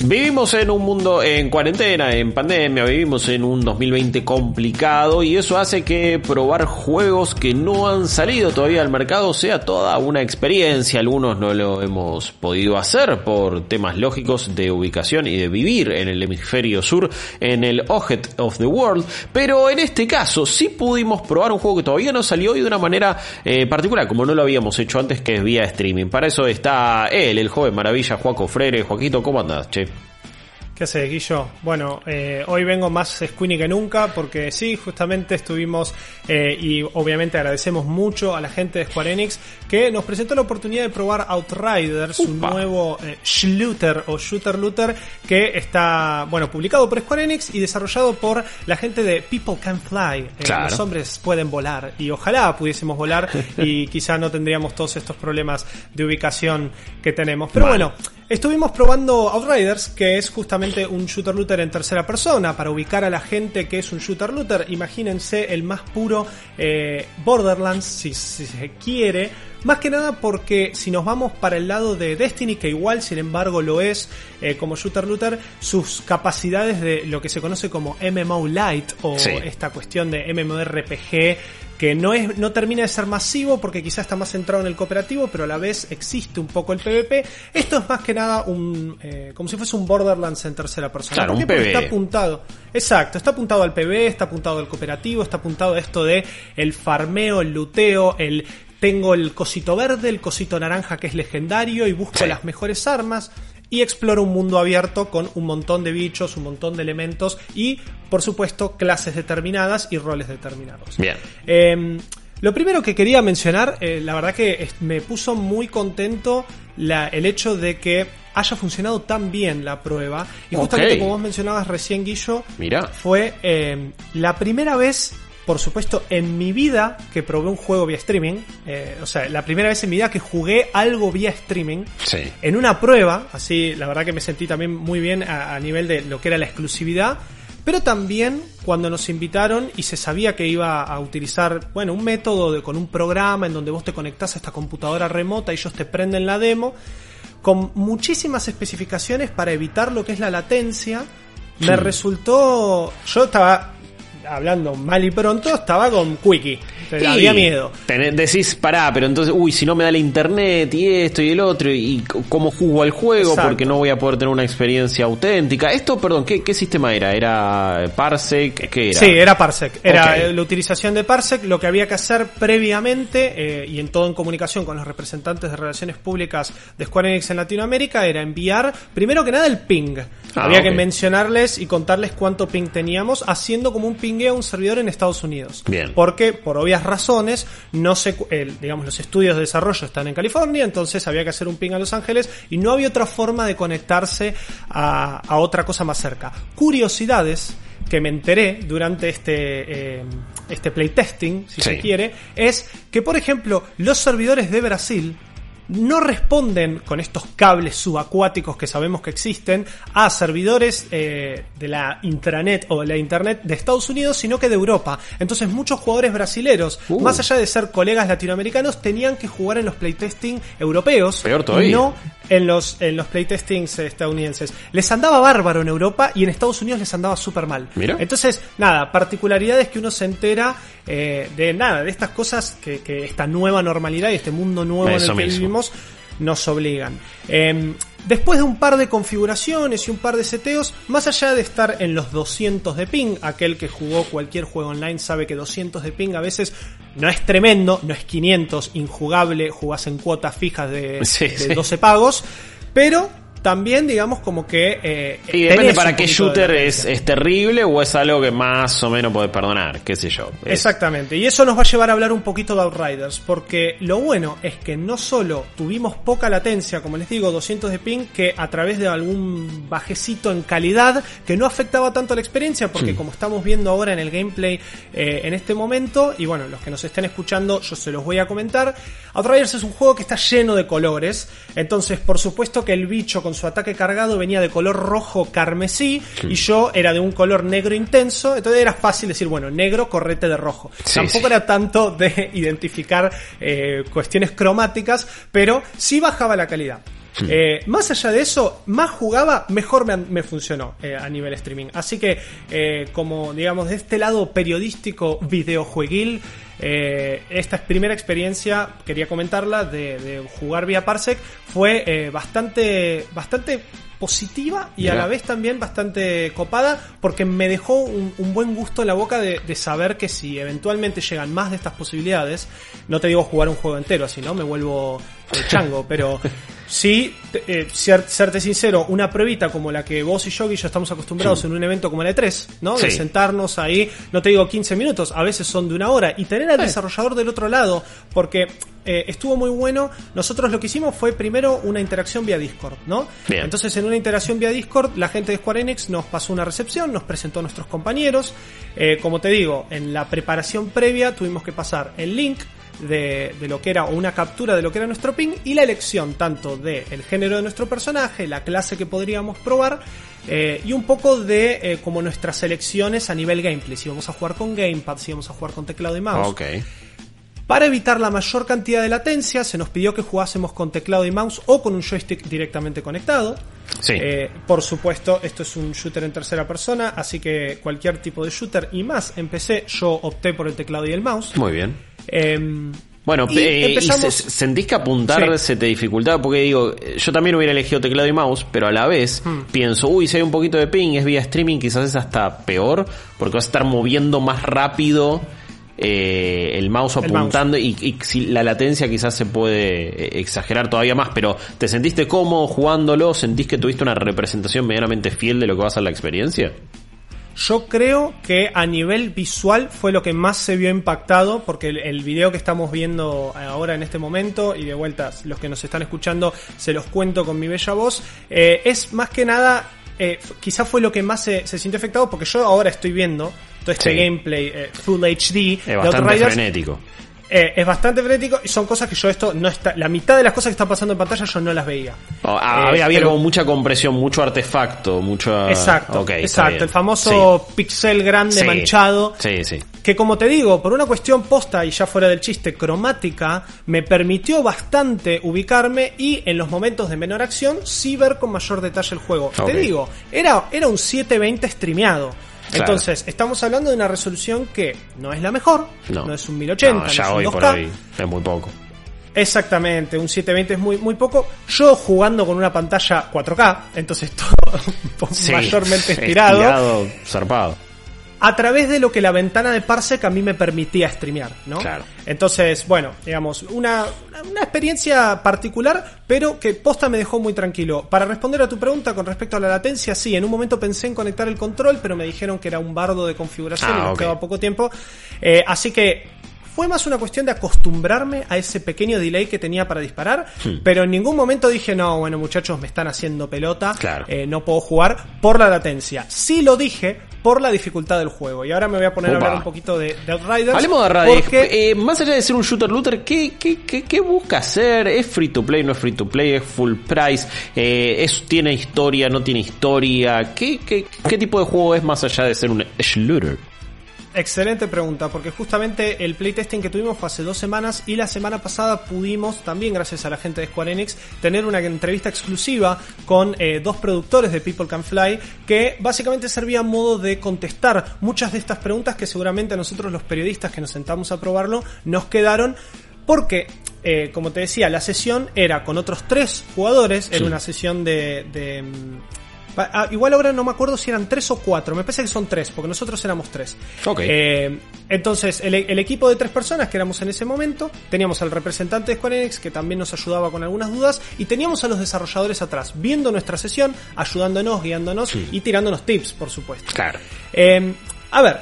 Vivimos en un mundo en cuarentena, en pandemia, vivimos en un 2020 complicado y eso hace que probar juegos que no han salido todavía al mercado sea toda una experiencia. Algunos no lo hemos podido hacer por temas lógicos de ubicación y de vivir en el hemisferio sur, en el Ojet of the World, pero en este caso sí pudimos probar un juego que todavía no salió y de una manera eh, particular, como no lo habíamos hecho antes, que es vía streaming. Para eso está él, el joven maravilla, Juaco Frere. Joaquito, ¿cómo andás, che? ¿Qué haces, Guillo? Bueno, eh, hoy vengo más squeamy que nunca porque sí, justamente estuvimos eh, y obviamente agradecemos mucho a la gente de Square Enix que nos presentó la oportunidad de probar Outriders, un nuevo eh, shooter o shooter looter que está, bueno, publicado por Square Enix y desarrollado por la gente de People Can Fly. Eh, Claro. Los hombres pueden volar y ojalá pudiésemos volar y quizá no tendríamos todos estos problemas de ubicación que tenemos. Pero Vale. bueno, Estuvimos probando Outriders, que es justamente un shooter looter en tercera persona, para ubicar a la gente que es un shooter looter. Imagínense el más puro eh, Borderlands, si, si se quiere. Más que nada porque si nos vamos para el lado de Destiny, que igual sin embargo lo es eh, como shooter looter, sus capacidades de lo que se conoce como MMO Light o Sí. esta cuestión de MMORPG que no es no termina de ser masivo porque quizás está más centrado en el cooperativo, pero a la vez existe un poco el PvP. Esto es más que nada un eh, como si fuese un Borderlands en tercera persona. Claro, ¿Por qué? Porque PvE. está apuntado. Exacto, está apuntado al PvE, está apuntado al cooperativo, está apuntado a esto de el farmeo, el luteo, el tengo el cosito verde, el cosito naranja que es legendario y busco Sí. las mejores armas y exploro un mundo abierto con un montón de bichos, un montón de elementos y, por supuesto, clases determinadas y roles determinados. Bien. Eh, lo primero que quería mencionar, eh, la verdad que me puso muy contento la- el hecho de que haya funcionado tan bien la prueba. Y justamente Ok. como vos mencionabas recién, Guillo, Mira. fue eh, la primera vez, por supuesto, en mi vida que probé un juego vía streaming. eh, o sea, la primera vez en mi vida que jugué algo vía streaming. Sí. En una prueba, así la verdad que me sentí también muy bien a, a nivel de lo que era la exclusividad. Pero también cuando nos invitaron y se sabía que iba a utilizar, bueno, un método de, con un programa en donde vos te conectás a esta computadora remota y ellos te prenden la demo, con muchísimas especificaciones para evitar lo que es la latencia, me resultó, yo estaba hablando mal y pronto, estaba con Quickie, había miedo. tenés- decís, pará, pero entonces, uy, si no me da la internet y esto y el otro, y cómo juego al juego, Exacto. porque no voy a poder tener una experiencia auténtica. Esto, perdón, ¿qué, qué sistema era? ¿Era Parsec? ¿Qué era? Sí, era Parsec. Era eh, la utilización de Parsec. Lo que había que hacer previamente, eh, y en todo en comunicación con los representantes de relaciones públicas de Square Enix en Latinoamérica, era enviar, primero que nada, el ping. Ah, había que mencionarles y contarles cuánto ping teníamos, haciendo como un pingueo a un servidor en Estados Unidos. Bien. Porque, por obvias razones, no se, el- digamos, los estudios de desarrollo están en California, entonces había que hacer un ping a Los Ángeles y no había otra forma de conectarse a, a otra cosa más cerca. Curiosidades que me enteré durante este, eh, este playtesting, si Sí. se quiere, es que, por ejemplo, los servidores de Brasil no responden con estos cables subacuáticos que sabemos que existen a servidores eh, de la intranet o de la internet de Estados Unidos, sino que de Europa. Entonces muchos jugadores brasileros, Uh. más allá de ser colegas latinoamericanos, tenían que jugar en los playtesting europeos Peor y todavía. no en los, en los playtestings estadounidenses. Les andaba bárbaro en Europa y en Estados Unidos les andaba súper mal. Mira. Entonces, nada, particularidades que uno se entera eh, de nada, de estas cosas que, que esta nueva normalidad y este mundo nuevo en el que mismo. vivimos nos obligan. Eh, después de un par de configuraciones y un par de seteos, más allá de estar en los 200 de ping, aquel que jugó cualquier juego online sabe que 200 de ping a veces no es tremendo, no es 500, injugable, jugás en cuotas fijas de, Sí, de sí. 12 pagos, pero también digamos como que... eh, depende para qué shooter es, es terrible o es algo que más o menos podés perdonar, qué sé yo. Es- Exactamente, y eso nos va a llevar a hablar un poquito de Outriders, porque lo bueno es que no solo tuvimos poca latencia, como les digo, 200 de ping, que a través de algún bajecito en calidad, que no afectaba tanto la experiencia, porque como estamos viendo ahora en el gameplay eh, en este momento, y bueno, los que nos estén escuchando, yo se los voy a comentar, Outriders es un juego que está lleno de colores, entonces por supuesto que el bicho con su ataque cargado venía de color rojo carmesí y yo era de un color negro intenso, entonces era fácil decir, bueno, negro, correte de rojo. Sí, Tampoco sí. era tanto de identificar eh, cuestiones cromáticas, pero sí bajaba la calidad. Eh, más allá de eso, más jugaba, mejor me, me funcionó eh, a nivel streaming. Así que, como digamos, de este lado periodístico videojueguil, eh, esta primera experiencia, quería comentarla, de, de jugar vía Parsec, fue eh, bastante, bastante positiva y a la vez también bastante copada porque me dejó un, un buen gusto en la boca de, de saber que si eventualmente llegan más de estas posibilidades, no te digo jugar un juego entero, así no me vuelvo eh, chango, pero sí, eh, ser- serte sincero, una pruebita como la que vos y yo, Guillo, estamos acostumbrados en un evento como el E3, ¿no? De sentarnos ahí, no te digo 15 minutos, a veces son de una hora, y tener al desarrollador del otro lado, porque eh, estuvo muy bueno. Nosotros lo que hicimos fue primero una interacción vía Discord, ¿no? Bien. Entonces en una interacción vía Discord, la gente de Square Enix nos pasó una recepción, nos presentó a nuestros compañeros. Eh, como te digo, en la preparación previa tuvimos que pasar el link de, de lo que era o una captura de lo que era nuestro ping y la elección tanto de el género de nuestro personaje, la clase que podríamos probar eh, y un poco de eh, como nuestras elecciones a nivel gameplay, si vamos a jugar con gamepad, si vamos a jugar con teclado y mouse. Ok. Para evitar la mayor cantidad de latencia, se nos pidió que jugásemos con teclado y mouse o con un joystick directamente conectado. Sí. Eh, por supuesto, esto es un shooter en tercera persona, así que cualquier tipo de shooter y más en PC, yo opté por el teclado y el mouse. Muy bien. Em, Bueno, Y eh, ¿y empezamos- se- sentís que apuntar Sí. se te dificultaba? Porque digo, yo también hubiera elegido teclado y mouse, pero a la vez Hmm. pienso, uy, si hay un poquito de ping, es vía streaming, quizás es hasta peor, porque vas a estar moviendo más rápido eh, el mouse El apuntando y, y si la latencia quizás se puede eh, exagerar todavía más, pero ¿te sentiste cómodo jugándolo? ¿Sentís que tuviste una representación medianamente fiel de lo que va a ser la experiencia? Yo creo que a nivel visual fue lo que más se vio impactado, porque el, el video que estamos viendo ahora en este momento, y de vuelta, los que nos están escuchando, se los cuento con mi bella voz, eh, es más que nada, eh, quizás fue lo que más se, se sintió afectado, porque yo ahora estoy viendo todo este Sí. gameplay eh, Full HD Es bastante frenético. eh, es bastante frenético y son cosas que yo esto no está, la mitad de las cosas que están pasando en pantalla yo no las veía. Oh, ah, Eh, había había pero- como mucha compresión, mucho artefacto, mucho... Exacto, exacto, el famoso pixel grande Sí. manchado. Sí, sí. que como te digo, por una cuestión posta y ya fuera del chiste cromática, me permitió bastante ubicarme y en los momentos de menor acción sí ver con mayor detalle el juego. Te digo, era, era un 720 streameado. Claro. Entonces, estamos hablando de una resolución que no es la mejor, no, No. es un 1080, No, no, ya es un hoy 2K. por hoy es muy poco. Exactamente, un 720 es muy, muy poco. Yo jugando con una pantalla 4K, entonces todo Sí, mayormente estirado. estirado, zarpado. A través de lo que la ventana de Parsec a mí me permitía streamear, ¿no? Claro. Entonces, bueno, digamos, una, una experiencia particular, pero que posta me dejó muy tranquilo. Para responder a tu pregunta con respecto a la latencia, sí, en un momento pensé en conectar el control, pero me dijeron que era un bardo de configuración Ah, y nos quedaba poco tiempo. Eh, así que fue más una cuestión de acostumbrarme a ese pequeño delay que tenía para disparar, pero en ningún momento dije, no, bueno muchachos, me están haciendo pelota, Claro. eh, no puedo jugar por la latencia. Sí lo dije por la dificultad del juego. Y ahora me voy a poner a hablar un poquito de, de Outriders. Hablemos de. Porque Eh, más allá de ser un shooter looter, ¿qué, qué, qué, qué busca hacer? ¿Es free to play? ¿No es free to play? ¿Es full price? Eh, ¿es, ¿Tiene historia? ¿No tiene historia? ¿Qué, qué, ¿Qué tipo de juego es más allá de ser un shooter? Excelente pregunta, porque justamente el playtesting que tuvimos fue hace dos semanas y la semana pasada pudimos, también gracias a la gente de Square Enix, tener una entrevista exclusiva con eh, dos productores de People Can Fly que básicamente servía a modo de contestar muchas de estas preguntas que seguramente a nosotros los periodistas que nos sentamos a probarlo nos quedaron porque, eh, como te decía, la sesión era con otros tres jugadores, era Sí. una sesión de... ah, igual ahora no me acuerdo si eran tres o cuatro, me parece que son tres, porque nosotros éramos tres. Ok. Eh, entonces, el, el equipo de tres personas que éramos en ese momento, teníamos al representante de Square Enix que también nos ayudaba con algunas dudas, y teníamos a los desarrolladores atrás, viendo nuestra sesión, ayudándonos, guiándonos y tirándonos tips, por supuesto. Claro. Eh, a ver,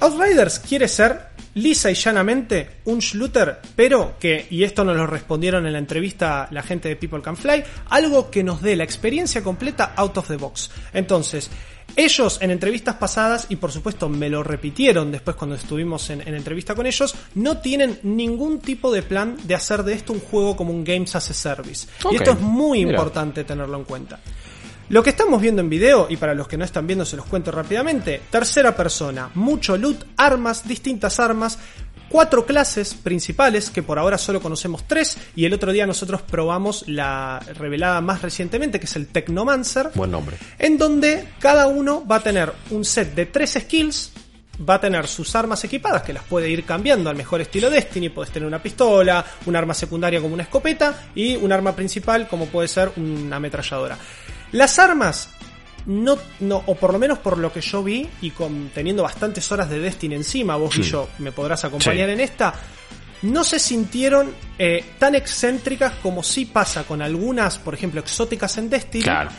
Outriders quiere ser lisa y llanamente un shooter, pero que, y esto nos lo respondieron en la entrevista la gente de People Can Fly, algo que nos dé la experiencia completa out of the box. Entonces, Ellos en entrevistas pasadas, y por supuesto me lo repitieron después cuando estuvimos en, en, entrevista con ellos, no tienen ningún tipo de plan de hacer de esto un juego como un Games as a Service. Y esto es muy Mira. importante tenerlo en cuenta. Lo que estamos viendo en video, y para los que no están viendo se los cuento rápidamente, tercera persona, mucho loot, armas, distintas armas, cuatro clases principales, que por ahora solo conocemos tres, y el otro día nosotros probamos la revelada más recientemente, que es el Technomancer, Buen nombre. en donde cada uno va a tener un set de tres skills, va a tener sus armas equipadas, que las puede ir cambiando al mejor estilo Destiny, puedes tener una pistola, un arma secundaria como una escopeta, y un arma principal como puede ser una ametralladora. Las armas no, no, o por lo menos por lo que yo vi y con, teniendo bastantes horas de Destiny encima, vos y yo me podrás acompañar Sí. en esta, no se sintieron eh, tan excéntricas como sí pasa con algunas, por ejemplo, exóticas en Destiny, Claro.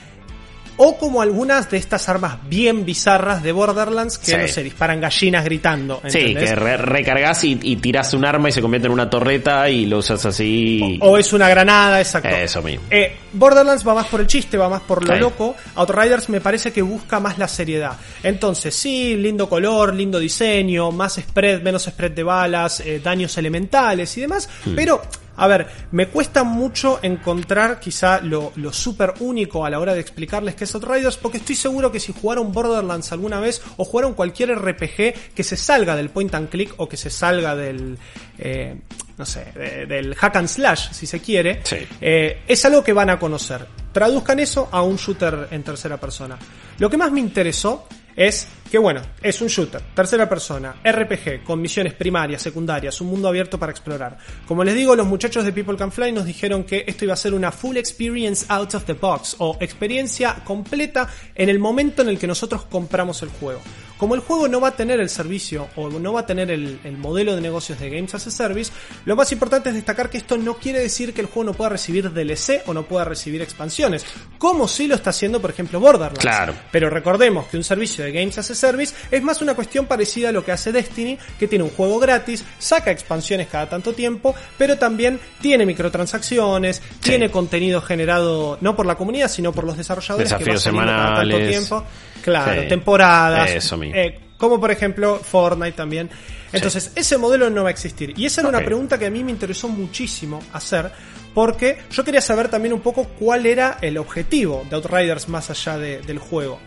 O como algunas de estas armas bien bizarras de Borderlands que Sí. no sé, disparan gallinas gritando. Sí, que re- recargas y, y tirás un arma y se convierte en una torreta y lo usas así. O es una granada, exacto. Eso mismo. Eh, Borderlands va más por el chiste, va más por lo Sí. loco. Outriders me parece que busca más la seriedad. Entonces, sí, lindo color, lindo diseño, más spread, menos spread de balas, eh, daños elementales y demás. Hmm. Pero, a ver, me cuesta mucho encontrar quizá lo, lo súper único a la hora de explicarles qué es Outriders, porque estoy seguro que si jugaron Borderlands alguna vez o jugaron cualquier RPG que se salga del point and click o que se salga del... eh, no sé, de- del hack and slash, si se quiere, Sí. eh, es algo que van a conocer. Traduzcan eso a un shooter en tercera persona. Lo que más me interesó es que, bueno, es un shooter, tercera persona, RPG, con misiones primarias, secundarias, un mundo abierto para explorar. Como les digo, los muchachos de People Can Fly nos dijeron que esto iba a ser una full experience out of the box, o experiencia completa en el momento en el que nosotros compramos el juego. Como el juego no va a tener el servicio o no va a tener el, el modelo de negocios de Games as a Service, lo más importante es destacar que esto no quiere decir que el juego no pueda recibir DLC o no pueda recibir expansiones, como sí lo está haciendo, por ejemplo, Borderlands. Claro. Pero recordemos que un servicio de Games as a Service es más una cuestión parecida a lo que hace Destiny, que tiene un juego gratis, saca expansiones cada tanto tiempo, pero también tiene microtransacciones, tiene contenido generado no por la comunidad, sino por los desarrolladores Desafíos que va saliendo cada tanto semanales. tiempo. Claro, Sí. temporadas. Eso mismo. eh, como por ejemplo Fortnite también. Entonces, ese modelo no va a existir. Y esa era una pregunta que a mí me interesó muchísimo hacer, porque yo quería saber también un poco cuál era el objetivo de Outriders más allá de- del juego.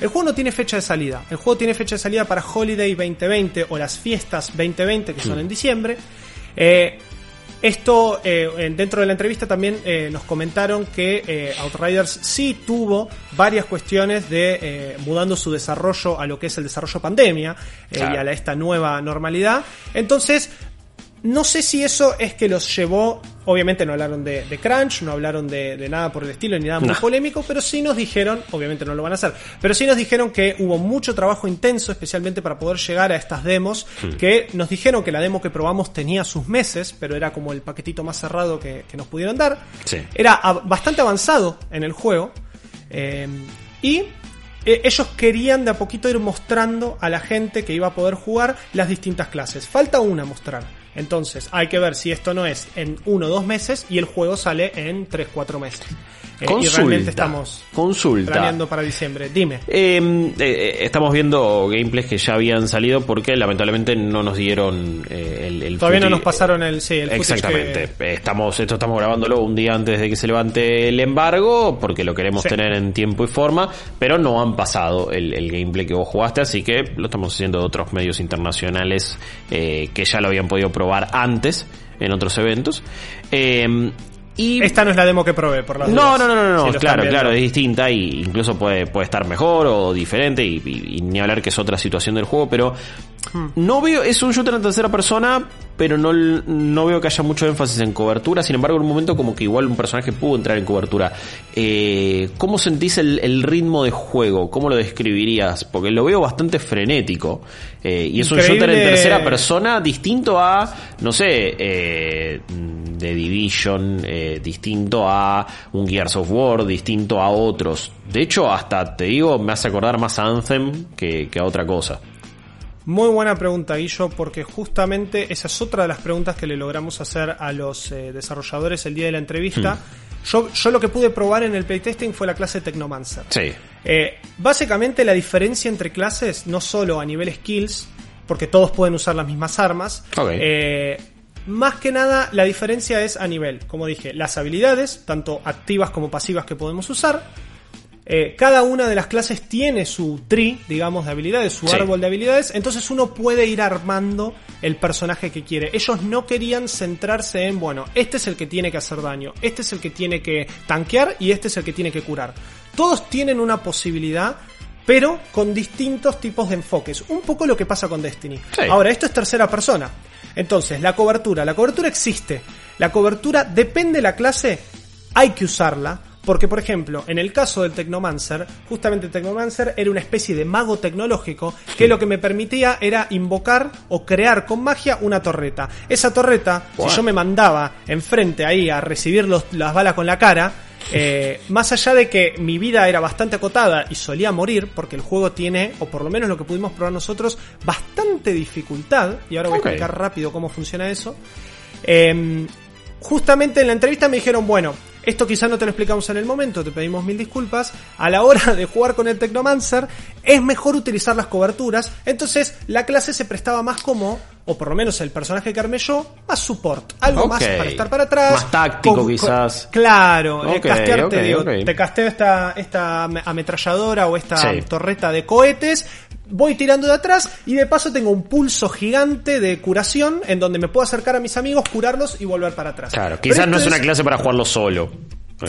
El juego no tiene fecha de salida. El juego tiene fecha de salida para Holiday 2020 o las fiestas 2020 que son en diciembre. Eh, esto, eh, en- dentro de la entrevista también eh, nos comentaron que eh, Outriders sí tuvo varias cuestiones de mudando su desarrollo a lo que es el desarrollo pandemia Claro. y a la- esta nueva normalidad. Entonces, no sé si eso es que los llevó, obviamente no hablaron de, de crunch, no hablaron de, de nada por el estilo ni nada muy No. polémico, pero sí nos dijeron, obviamente no lo van a hacer, pero sí nos dijeron que hubo mucho trabajo intenso, especialmente para poder llegar a estas demos, que nos dijeron que la demo que probamos tenía sus meses, pero era como el paquetito más cerrado que, que nos pudieron dar. Sí. Era bastante avanzado en el juego. eh, y eh, ellos querían de a poquito ir mostrando a la gente que iba a poder jugar las distintas clases. Falta una mostrar. Entonces, hay que ver si esto no es en uno o dos meses y el juego sale en tres, cuatro meses. Eh, y realmente estamos Consulta. planeando para diciembre. Dime. Eh, eh, estamos viendo gameplays que ya habían salido porque lamentablemente no nos dieron eh, el, el Todavía no nos pasaron el, sí, el Exactamente. que- Estamos, esto estamos grabándolo un día antes de que se levante el embargo, porque lo queremos Sí. tener en tiempo y forma, pero no han pasado el, el gameplay que vos jugaste, así que lo estamos haciendo de otros medios internacionales eh, que ya lo habían podido probar antes en otros eventos. Eh, y Esta no es la demo que probé, por las no, no, no, no, no, Si claro, claro, es distinta y incluso puede, puede estar mejor o diferente y, y- y ni hablar que es otra situación del juego, pero Hmm. no veo, es un shooter en tercera persona, pero no, no veo que haya mucho énfasis en cobertura, sin embargo en un momento como que igual un personaje pudo entrar en cobertura. Eh, ¿Cómo sentís el, el ritmo de juego? ¿Cómo lo describirías? Porque lo veo bastante frenético eh, y es un shooter en tercera persona distinto a, no sé, eh, de Division, eh, distinto a un Gears of War, distinto a otros. De hecho, hasta te digo, me hace acordar más a Anthem que, que a otra cosa. Muy buena pregunta, Guillo, porque justamente esa es otra de las preguntas que le logramos hacer a los eh, desarrolladores el día de la entrevista. Yo, yo lo que pude probar en el playtesting fue la clase Technomancer. Sí. Eh, básicamente la diferencia entre clases, no solo a nivel skills, porque todos pueden usar las mismas armas, eh, más que nada la diferencia es a nivel, como dije, las habilidades, tanto activas como pasivas que podemos usar. Eh, cada una de las clases tiene su tree, digamos, de habilidades, su Sí. árbol de habilidades, entonces uno puede ir armando el personaje que quiere. Ellos no querían centrarse en, bueno, este es el que tiene que hacer daño, este es el que tiene que tanquear y este es el que tiene que curar. Todos tienen una posibilidad, pero con distintos tipos de enfoques. Un poco lo que pasa con Destiny. Sí. Ahora, esto es tercera persona. Entonces, la cobertura. La cobertura existe. La cobertura depende de la clase, hay que usarla. Porque, por ejemplo, en el caso del Technomancer, justamente el Technomancer era una especie de mago tecnológico que lo que me permitía era invocar o crear con magia una torreta. Esa torreta, Wow. si yo me mandaba enfrente ahí a recibir los- las balas con la cara, eh, más allá de que mi vida era bastante acotada y solía morir, porque el juego tiene, o por lo menos lo que pudimos probar nosotros, bastante dificultad, y ahora voy a explicar rápido cómo funciona eso. Eh, justamente en la entrevista me dijeron, bueno, esto quizás no te lo explicamos en el momento, te pedimos mil disculpas. A la hora de jugar con el Technomancer, es mejor utilizar las coberturas. Entonces, la clase se prestaba más como, o por lo menos el personaje que armé yo, más support. Algo más para estar para atrás. Más táctico, quizás. claro, eh, castearte, digo, te casteo esta, esta ametralladora o esta Sí. torreta de cohetes. Voy tirando de atrás y de paso tengo un pulso gigante de curación en donde me puedo acercar a mis amigos, curarlos y volver para atrás. Claro, quizás no es una clase para jugarlo solo.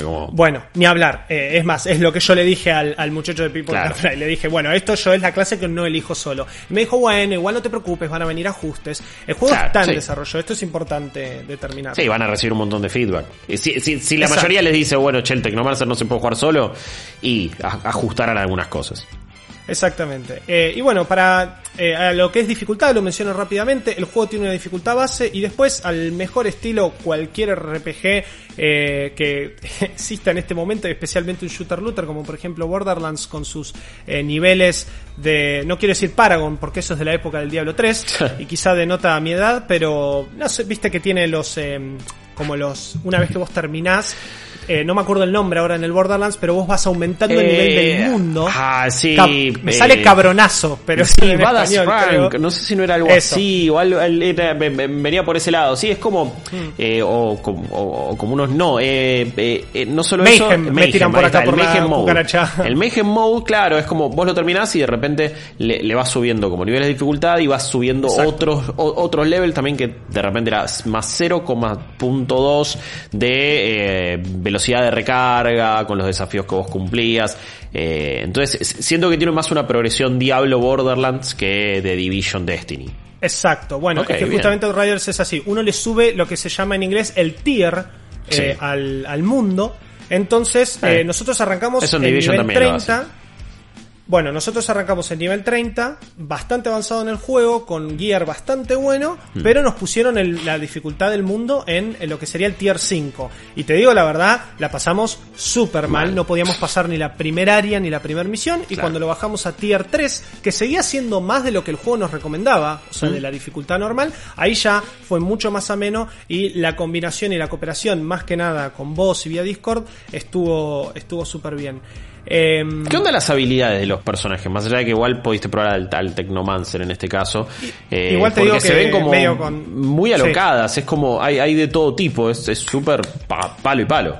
Como- bueno, ni hablar. Eh, es más, es lo que yo le dije al, al muchacho de People Claro. Fly. Le dije, bueno, esto yo es la clase que no elijo solo. Y me dijo, bueno, igual no te preocupes, van a venir ajustes. El juego Claro, está en sí. desarrollo, esto es importante determinar. Sí, van a recibir un montón de feedback. Y Si, si- si la Exacto. mayoría les dice, bueno, che, el Technomancer no se puede jugar solo, y a- ajustarán algunas cosas. Exactamente. Eh, y bueno, para eh, a lo que es dificultad, lo menciono rápidamente, el juego tiene una dificultad base y después al mejor estilo cualquier RPG eh, que exista en este momento, especialmente un shooter looter como por ejemplo Borderlands con sus eh, niveles de, no quiero decir Paragon porque eso es de la época del Diablo 3 y quizá denota mi edad, pero no sé, viste que tiene los... eh, como los, una vez que vos terminás, eh, no me acuerdo el nombre ahora en el Borderlands, pero vos vas aumentando el nivel Eh, del mundo. Ah, sí. Me eh, sale cabronazo, pero sí, en español, Frank, no sé si no era algo Eso. así, o algo, era- ve- ve- venía por ese lado. Sí, es como, Hmm. eh, o, como- o- como unos no, eh, eh, eh, no solo Mayhem, eso, me tiran por acá está, por el la Mayhem Mode. El Mayhem Mode, claro, es como vos lo terminás y de repente le, le vas subiendo como niveles de dificultad y vas subiendo Exacto. otros o- otros levels también que de repente era más 0,2 de eh, velocidad de recarga con los desafíos que vos cumplías. Eh, entonces, siento que tiene más una progresión Diablo Borderlands que de Division Destiny. Exacto, bueno, es que justamente Outriders es así. Uno le sube lo que se llama en inglés el tier eh, Sí. al, al mundo. Entonces, nosotros arrancamos en nivel también lo 30. Bueno, nosotros arrancamos en nivel 30, bastante avanzado en el juego, con gear bastante bueno, Hmm. pero nos pusieron el- la dificultad del mundo en, en lo que sería el tier 5. Y te digo la verdad, la pasamos súper mal, Mal. no podíamos pasar ni la primera área ni la primera misión, y Claro. cuando lo bajamos a tier 3, que seguía siendo más de lo que el juego nos recomendaba, o sea, de la dificultad normal, ahí ya fue mucho más ameno y la combinación y la cooperación, más que nada con vos y vía Discord, estuvo estuvo súper bien. Em, ¿Qué onda las habilidades de los personajes? Más allá de que igual pudiste probar al, al Technomancer en este caso. Eh, igual te porque digo se que ven como con- muy Sí. alocadas. Es como, hay, hay de todo tipo. Es es súper pa- palo y palo.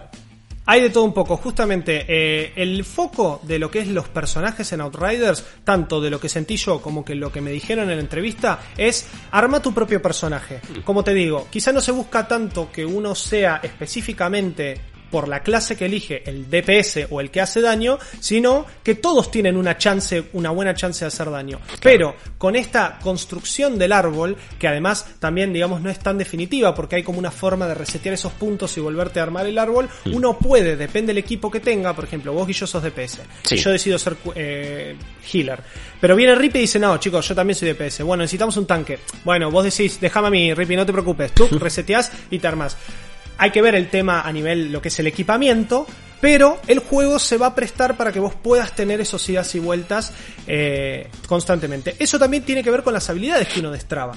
Hay de todo un poco. Justamente, eh, el foco de lo que es los personajes en Outriders, tanto de lo que sentí yo como que lo que me dijeron en la entrevista, es arma tu propio personaje. Como te digo, quizá no se busca tanto que uno sea específicamente por la clase que elige el DPS o el que hace daño, sino que todos tienen una chance, una buena chance de hacer daño. Pero con esta construcción del árbol, que además también digamos no es tan definitiva porque hay como una forma de resetear esos puntos y volverte a armar el árbol, uno puede, depende del equipo que tenga, por ejemplo, vos y yo sos DPS, Sí. y yo decido ser eh, healer. Pero viene Rippy y dice, no, chicos, yo también soy DPS. Bueno, necesitamos un tanque. Bueno, vos decís, déjame a mí, Rippy, no te preocupes. Tú reseteás y te armás. Hay que ver el tema a nivel lo que es el equipamiento, pero el juego se va a prestar para que vos puedas tener esos idas y vueltas eh, constantemente. Eso también tiene que ver con las habilidades que uno destraba.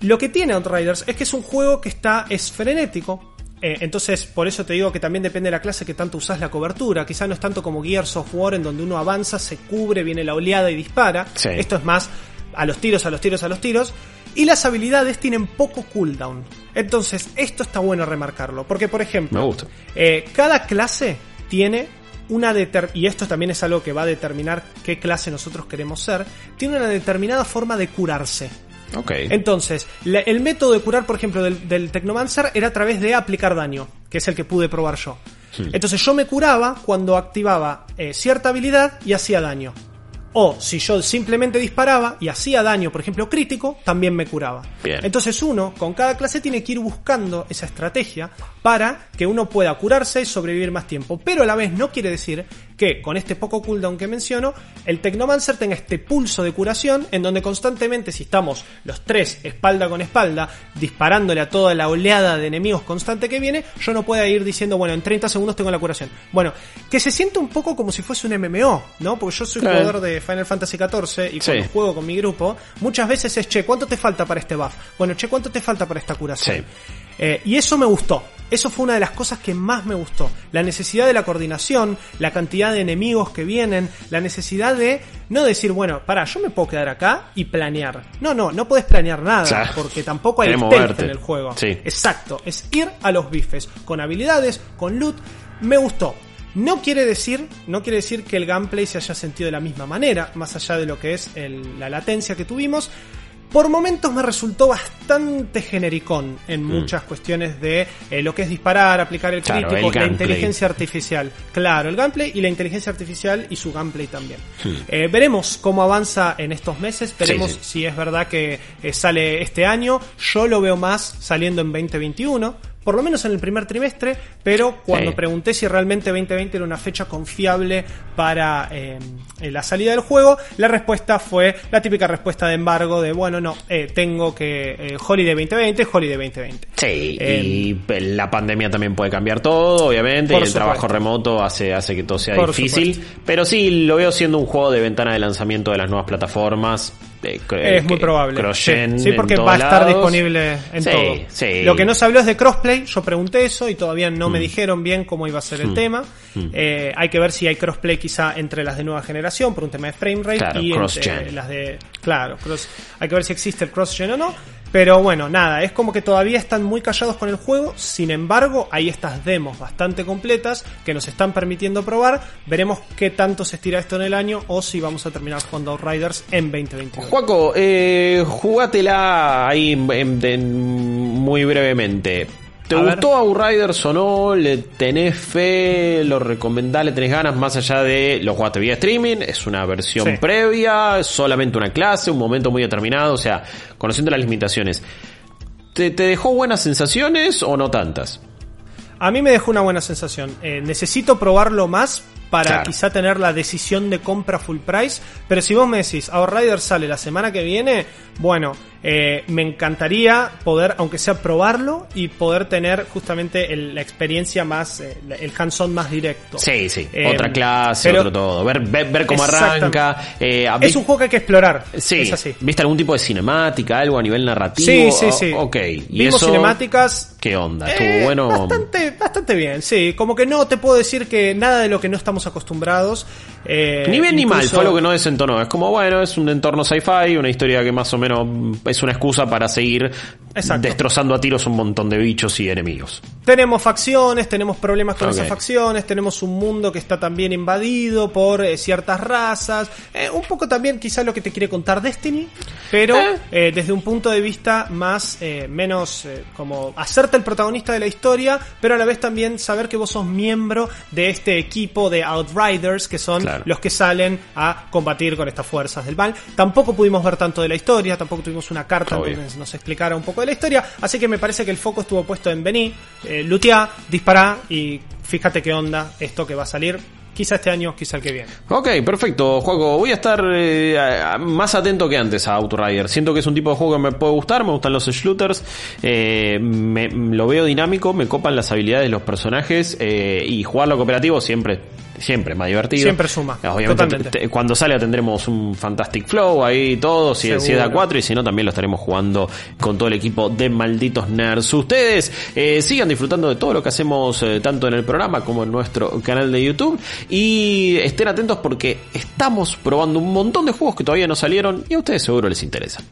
Lo que tiene Outriders es que es un juego que está, es frenético, eh, entonces por eso te digo que también depende de la clase que tanto usás la cobertura. Quizá no es tanto como Gears of War en donde uno avanza, se cubre, viene la oleada y dispara. Sí. Esto es más a los tiros, a los tiros, a los tiros. Y las habilidades tienen poco cooldown. Entonces, esto está bueno remarcarlo. Porque, por ejemplo, Me gusta. eh, cada clase tiene una deter y esto también es algo que va a determinar qué clase nosotros queremos ser, tiene una determinada forma de curarse. Ok. Entonces, la- el método de curar, por ejemplo, del, del Technomancer era a través de aplicar daño, que es el que pude probar yo. Entonces yo me curaba cuando activaba eh, cierta habilidad y hacía daño. O si yo simplemente disparaba y hacía daño, por ejemplo, crítico, también me curaba. Bien. Entonces uno, con cada clase, tiene que ir buscando esa estrategia para que uno pueda curarse y sobrevivir más tiempo. Pero a la vez no quiere decir que con este poco cooldown que menciono, el Technomancer tenga este pulso de curación en donde constantemente, si estamos los tres espalda con espalda, disparándole a toda la oleada de enemigos constante que viene, yo no pueda ir diciendo, bueno, en 30 segundos tengo la curación. Bueno, que se siente un poco como si fuese un MMO, ¿no? Porque yo soy Claro. jugador de Final Fantasy XIV y cuando Sí. juego con mi grupo, muchas veces es, che, ¿cuánto te falta para este buff? Bueno, che, ¿cuánto te falta para esta curación? Sí. Eh, y eso me gustó. Eso fue una de las cosas que más me gustó. La necesidad de la coordinación, la cantidad de enemigos que vienen, la necesidad de no decir, bueno, para, yo me puedo quedar acá y planear. No, no, no puedes planear nada, porque tampoco hay stealth en el juego. Sí. Exacto, es ir a los bifes, con habilidades, con loot. Me gustó. No quiere decir, no quiere decir que el gameplay se haya sentido de la misma manera, más allá de lo que es el- la latencia que tuvimos. Por momentos me resultó bastante genericón en muchas cuestiones de eh, lo que es disparar, aplicar el Mm. Claro, crítico, el la inteligencia artificial. Claro, el gameplay y la inteligencia artificial y su gameplay también. Hmm. Eh, veremos cómo avanza en estos meses, veremos sí. si es verdad que eh, sale este año. Yo lo veo más saliendo en 2021. Por lo menos en el primer trimestre, pero cuando Sí. pregunté si realmente 2020 era una fecha confiable para eh, eh, la salida del juego, la respuesta fue la típica respuesta de embargo de, bueno, no, eh, tengo que eh, Holiday 2020, Holiday 2020. Sí, Eh, y la pandemia también puede cambiar todo, obviamente, y el trabajo remoto hace, hace que todo sea Por difícil. Pero sí, lo veo siendo un juego de ventana de lanzamiento de las nuevas plataformas. eh, Es muy que- probable. cross-gen Sí, sí, porque va a estar lados. disponible en Sí, todo. sí. Lo que no se habló es de crossplay. Yo pregunté eso y todavía no Mm. me dijeron bien cómo iba a ser el tema. Eh, hay que ver si hay crossplay quizá entre las de nueva generación por un tema de frame rate Claro, y entre las de claro, cross. Hay que ver si existe el cross-gen o no. Pero bueno, nada, es como que todavía están muy callados con el juego. Sin embargo, hay estas demos bastante completas que nos están permitiendo probar. Veremos qué tanto se estira esto en el año o si vamos a terminar jugando Outriders en 2021. Juaco, eh, ahí en- muy brevemente. ¿Te A gustó Outriders o no? ¿Le tenés fe? ¿Lo recomendás? ¿Le tenés ganas más allá de lo jugaste vía streaming? ¿Es una versión Sí. previa? ¿Es solamente una clase? ¿Un momento muy determinado? O sea, conociendo las limitaciones. ¿Te, te dejó buenas sensaciones o no tantas? A mí me dejó una buena sensación. Eh, necesito probarlo más para Claro. quizá tener la decisión de compra full price. Pero si vos me decís, Outriders sale la semana que viene, bueno, eh, me encantaría poder, aunque sea probarlo y poder tener justamente el- la experiencia más, eh, el hands-on más directo. Sí, sí. Eh, Otra clase, pero- otro todo. Ver, ver, ver cómo arranca. Es un juego que hay que explorar. Sí, Es así. ¿viste algún tipo de cinemática, algo a nivel narrativo? Sí, sí, sí. O- Ok. ¿Y Vimos eso cinemáticas. ¿Qué onda? ¿Estuvo bueno? Bastante, bastante bien, sí. Como que no te puedo decir que nada de lo que no estamos acostumbrados. Eh, Ni bien ni mal, fue algo que no desentonó. Es como, bueno, es un entorno sci-fi, una historia que más o menos es una excusa para seguir Exacto. destrozando a tiros un montón de bichos y enemigos. Tenemos facciones, tenemos problemas con esas facciones, tenemos un mundo que está también invadido por eh, ciertas razas, eh, un poco también quizás lo que te quiere contar Destiny, pero Eh. eh, desde un punto de vista más, eh, menos como hacerte el protagonista de la historia, pero a la vez también saber que vos sos miembro de este equipo de Outriders, que son Claro. los que salen a combatir con estas fuerzas del mal. Tampoco pudimos ver tanto de la historia, tampoco tuvimos una carta Obvio. donde nos explicara un poco la historia, así que me parece que el foco estuvo puesto en venir, eh, lutear, disparar y fíjate qué onda esto que va a salir, quizá este año, quizá el que viene. Ok, perfecto, juego. Voy a estar eh, más atento que antes a Outrider. Siento que es un tipo de juego que me puede gustar, me gustan los shooters, eh, me- lo veo dinámico, me copan las habilidades de los personajes eh, y jugarlo cooperativo siempre siempre más divertido. Siempre suma, Obviamente, te- cuando salga tendremos un Fantastic Flow ahí todo, si, si es de Seguro. A4 y si no también lo estaremos jugando con todo el equipo de Malditos Nerds. Ustedes eh, sigan disfrutando de todo lo que hacemos eh, tanto en el programa como en nuestro canal de YouTube y estén atentos porque estamos probando un montón de juegos que todavía no salieron y a ustedes seguro les interesan.